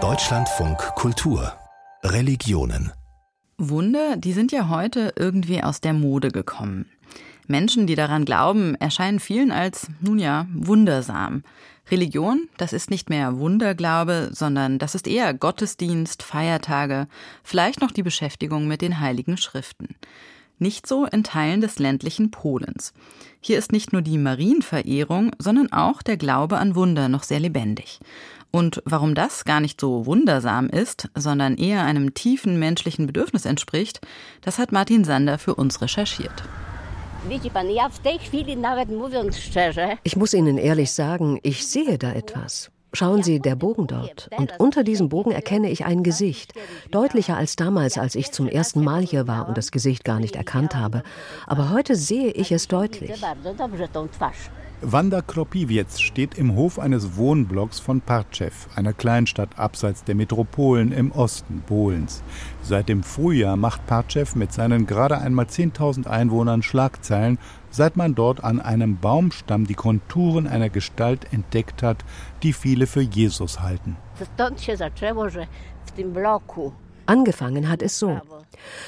Deutschlandfunk Kultur Religionen Wunder, die sind ja heute irgendwie aus der Mode gekommen. Menschen, die daran glauben, erscheinen vielen als, nun ja, wundersam. Religion, das ist nicht mehr Wunderglaube, sondern das ist eher Gottesdienst, Feiertage, vielleicht noch die Beschäftigung mit den heiligen Schriften. Nicht so in Teilen des ländlichen Polens. Hier ist nicht nur die Marienverehrung, sondern auch der Glaube an Wunder noch sehr lebendig. Und warum das gar nicht so wundersam ist, sondern eher einem tiefen menschlichen Bedürfnis entspricht, das hat Martin Sander für uns recherchiert. Ich muss Ihnen ehrlich sagen, ich sehe da etwas. Schauen Sie, der Bogen dort. Und unter diesem Bogen erkenne ich ein Gesicht. Deutlicher als damals, als ich zum ersten Mal hier war und das Gesicht gar nicht erkannt habe. Aber heute sehe ich es deutlich. Wanda Kropiwiec steht im Hof eines Wohnblocks von Partschew, einer Kleinstadt abseits der Metropolen im Osten Polens. Seit dem Frühjahr macht Partschew mit seinen gerade einmal 10.000 Einwohnern Schlagzeilen, seit man dort an einem Baumstamm die Konturen einer Gestalt entdeckt hat, die viele für Jesus halten. Angefangen hat es so.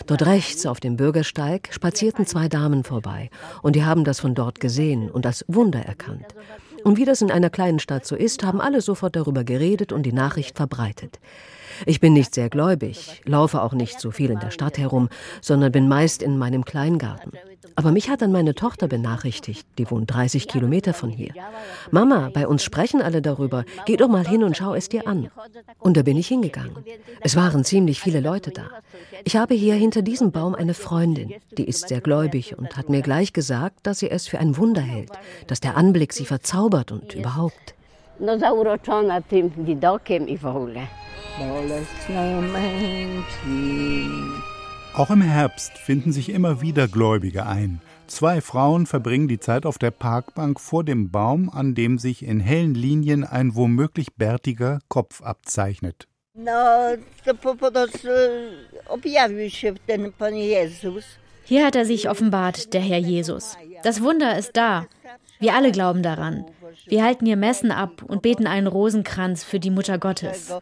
Dort rechts auf dem Bürgersteig spazierten zwei Damen vorbei und die haben das von dort gesehen und als Wunder erkannt. Und wie das in einer kleinen Stadt so ist, haben alle sofort darüber geredet und die Nachricht verbreitet. Ich bin nicht sehr gläubig, laufe auch nicht so viel in der Stadt herum, sondern bin meist in meinem Kleingarten. Aber mich hat dann meine Tochter benachrichtigt, die wohnt 30 Kilometer von hier. Mama, bei uns sprechen alle darüber, geh doch mal hin und schau es dir an. Und da bin ich hingegangen. Es waren ziemlich viele Leute da. Ich habe hier hinter diesem Baum eine Freundin, die ist sehr gläubig und hat mir gleich gesagt, dass sie es für ein Wunder hält, dass der Anblick sie verzaubert und überhaupt. No zauroczona tym widokiem i w ogóle. Auch im Herbst finden sich immer wieder Gläubige ein. Zwei Frauen verbringen die Zeit auf der Parkbank vor dem Baum, an dem sich in hellen Linien ein womöglich bärtiger Kopf abzeichnet. Hier hat er sich offenbart, der Herr Jesus. Das Wunder ist da. Wir alle glauben daran. Wir halten hier Messen ab und beten einen Rosenkranz für die Mutter Gottes.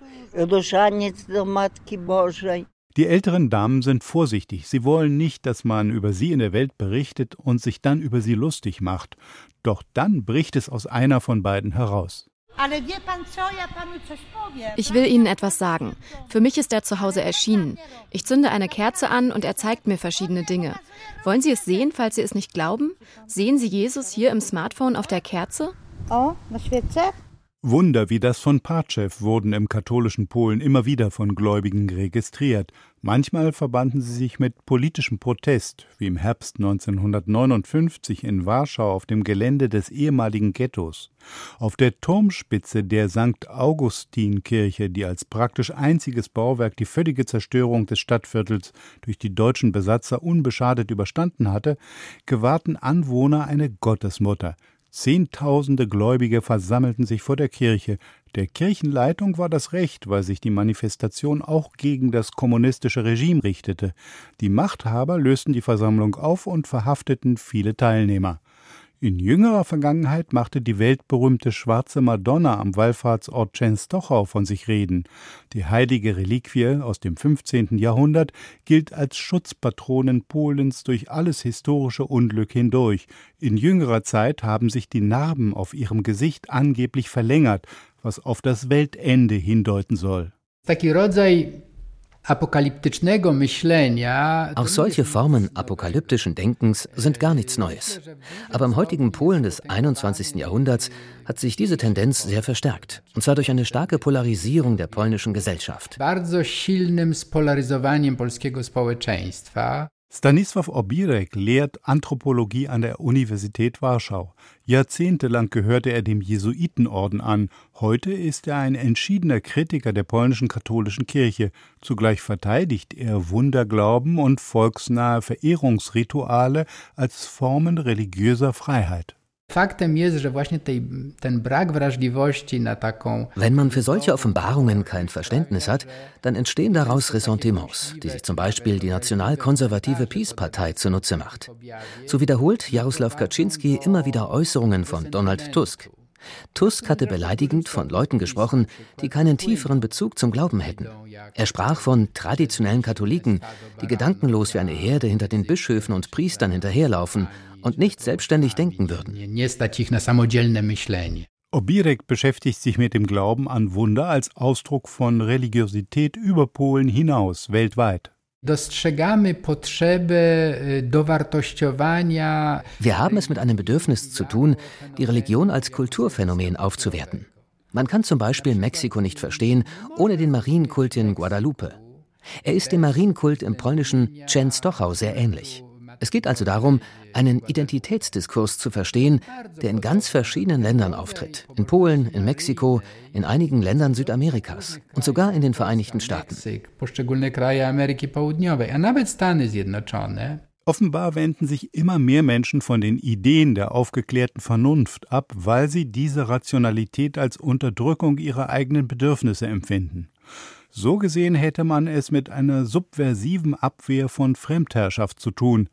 Die älteren Damen sind vorsichtig. Sie wollen nicht, dass man über sie in der Welt berichtet und sich dann über sie lustig macht. Doch dann bricht es aus einer von beiden heraus. Ich will Ihnen etwas sagen. Für mich ist er zu Hause erschienen. Ich zünde eine Kerze an und er zeigt mir verschiedene Dinge. Wollen Sie es sehen, falls Sie es nicht glauben? Sehen Sie Jesus hier im Smartphone auf der Kerze? O, na świece? Wunder wie das von Partschew wurden im katholischen Polen immer wieder von Gläubigen registriert. Manchmal verbanden sie sich mit politischem Protest, wie im Herbst 1959 in Warschau auf dem Gelände des ehemaligen Ghettos. Auf der Turmspitze der St. Augustin-Kirche, die als praktisch einziges Bauwerk die völlige Zerstörung des Stadtviertels durch die deutschen Besatzer unbeschadet überstanden hatte, gewahrten Anwohner eine Gottesmutter, Zehntausende Gläubige versammelten sich vor der Kirche. Der Kirchenleitung war das Recht, weil sich die Manifestation auch gegen das kommunistische Regime richtete. Die Machthaber lösten die Versammlung auf und verhafteten viele Teilnehmer. In jüngerer Vergangenheit machte die weltberühmte schwarze Madonna am Wallfahrtsort Częstochow von sich reden. Die heilige Reliquie aus dem 15. Jahrhundert gilt als Schutzpatronin Polens durch alles historische Unglück hindurch. In jüngerer Zeit haben sich die Narben auf ihrem Gesicht angeblich verlängert, was auf das Weltende hindeuten soll. Auch solche Formen apokalyptischen Denkens sind gar nichts Neues. Aber im heutigen Polen des 21. Jahrhunderts hat sich diese Tendenz sehr verstärkt. Und zwar durch eine starke Polarisierung der polnischen Gesellschaft. Bardzo silnym spolaryzowaniem polskiego społeczeństwa. Stanisław Obirek lehrt Anthropologie an der Universität Warschau. Jahrzehntelang gehörte er dem Jesuitenorden an. Heute ist er ein entschiedener Kritiker der polnischen katholischen Kirche. Zugleich verteidigt er Wunderglauben und volksnahe Verehrungsrituale als Formen religiöser Freiheit. Faktem jest, że właśnie tej, ten brak wrażliwości na taką. Wenn man für solche Offenbarungen kein Verständnis hat, dann entstehen daraus Ressentiments, die sich zum Beispiel die nationalkonservative Peace-Partei zunutze macht. So wiederholt Jaroslaw Kaczynski immer wieder Äußerungen von Donald Tusk. Tusk hatte beleidigend von Leuten gesprochen, die keinen tieferen Bezug zum Glauben hätten. Er sprach von traditionellen Katholiken, die gedankenlos wie eine Herde hinter den Bischöfen und Priestern hinterherlaufen und nicht selbstständig denken würden. Obirek beschäftigt sich mit dem Glauben an Wunder als Ausdruck von Religiosität über Polen hinaus, weltweit. Wir haben es mit einem Bedürfnis zu tun, die Religion als Kulturphänomen aufzuwerten. Man kann zum Beispiel Mexiko nicht verstehen ohne den Marienkult in Guadalupe. Er ist dem Marienkult im polnischen Częstochow sehr ähnlich. Es geht also darum, einen Identitätsdiskurs zu verstehen, der in ganz verschiedenen Ländern auftritt. In Polen, in Mexiko, in einigen Ländern Südamerikas und sogar in den Vereinigten Staaten. Offenbar wenden sich immer mehr Menschen von den Ideen der aufgeklärten Vernunft ab, weil sie diese Rationalität als Unterdrückung ihrer eigenen Bedürfnisse empfinden. So gesehen hätte man es mit einer subversiven Abwehr von Fremdherrschaft zu tun,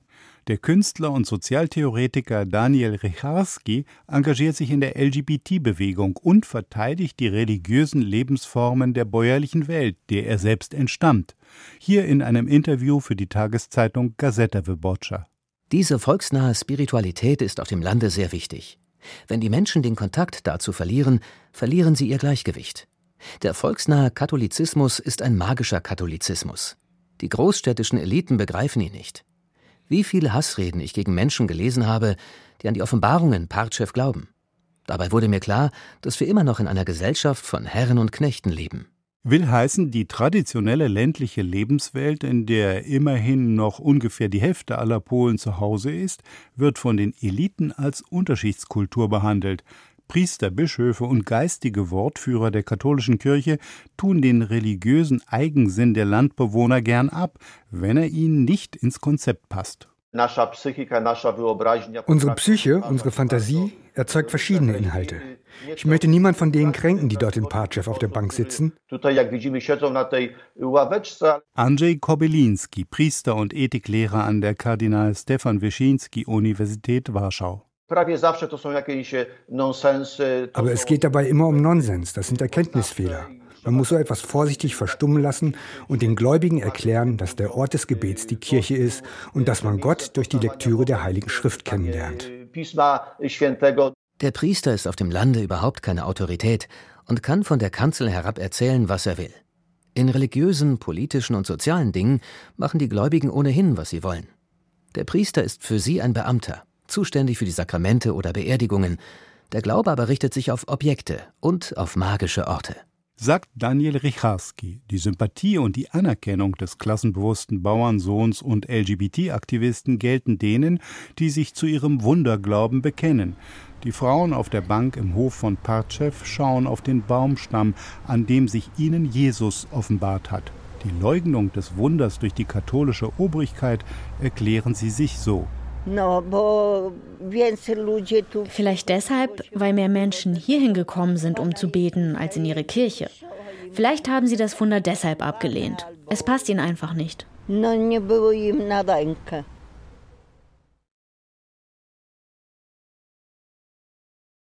der Künstler und Sozialtheoretiker Daniel Richarski engagiert sich in der LGBT-Bewegung und verteidigt die religiösen Lebensformen der bäuerlichen Welt, der er selbst entstammt. Hier in einem Interview für die Tageszeitung Gazeta Wyborcza. Diese volksnahe Spiritualität ist auf dem Lande sehr wichtig. Wenn die Menschen den Kontakt dazu verlieren, verlieren sie ihr Gleichgewicht. Der volksnahe Katholizismus ist ein magischer Katholizismus. Die großstädtischen Eliten begreifen ihn nicht wie viele Hassreden ich gegen Menschen gelesen habe, die an die Offenbarungen Partschew glauben. Dabei wurde mir klar, dass wir immer noch in einer Gesellschaft von Herren und Knechten leben. Will heißen, die traditionelle ländliche Lebenswelt, in der immerhin noch ungefähr die Hälfte aller Polen zu Hause ist, wird von den Eliten als Unterschichtskultur behandelt, Priester, Bischöfe und geistige Wortführer der katholischen Kirche tun den religiösen Eigensinn der Landbewohner gern ab, wenn er ihnen nicht ins Konzept passt. Unsere Psyche, unsere Fantasie erzeugt verschiedene Inhalte. Ich möchte niemand von denen kränken, die dort in Partschew auf der Bank sitzen. Andrzej Kobylinski, Priester und Ethiklehrer an der Kardinal Stefan Wyszynski Universität Warschau. Aber es geht dabei immer um Nonsens, das sind Erkenntnisfehler. Man muss so etwas vorsichtig verstummen lassen und den Gläubigen erklären, dass der Ort des Gebets die Kirche ist und dass man Gott durch die Lektüre der Heiligen Schrift kennenlernt. Der Priester ist auf dem Lande überhaupt keine Autorität und kann von der Kanzel herab erzählen, was er will. In religiösen, politischen und sozialen Dingen machen die Gläubigen ohnehin, was sie wollen. Der Priester ist für sie ein Beamter zuständig für die Sakramente oder Beerdigungen. Der Glaube aber richtet sich auf Objekte und auf magische Orte. Sagt Daniel Richarski, die Sympathie und die Anerkennung des klassenbewussten Bauernsohns und LGBT-Aktivisten gelten denen, die sich zu ihrem Wunderglauben bekennen. Die Frauen auf der Bank im Hof von Partschew schauen auf den Baumstamm, an dem sich ihnen Jesus offenbart hat. Die Leugnung des Wunders durch die katholische Obrigkeit erklären sie sich so. Vielleicht deshalb, weil mehr Menschen hierhin gekommen sind, um zu beten, als in ihre Kirche. Vielleicht haben sie das Wunder deshalb abgelehnt. Es passt ihnen einfach nicht.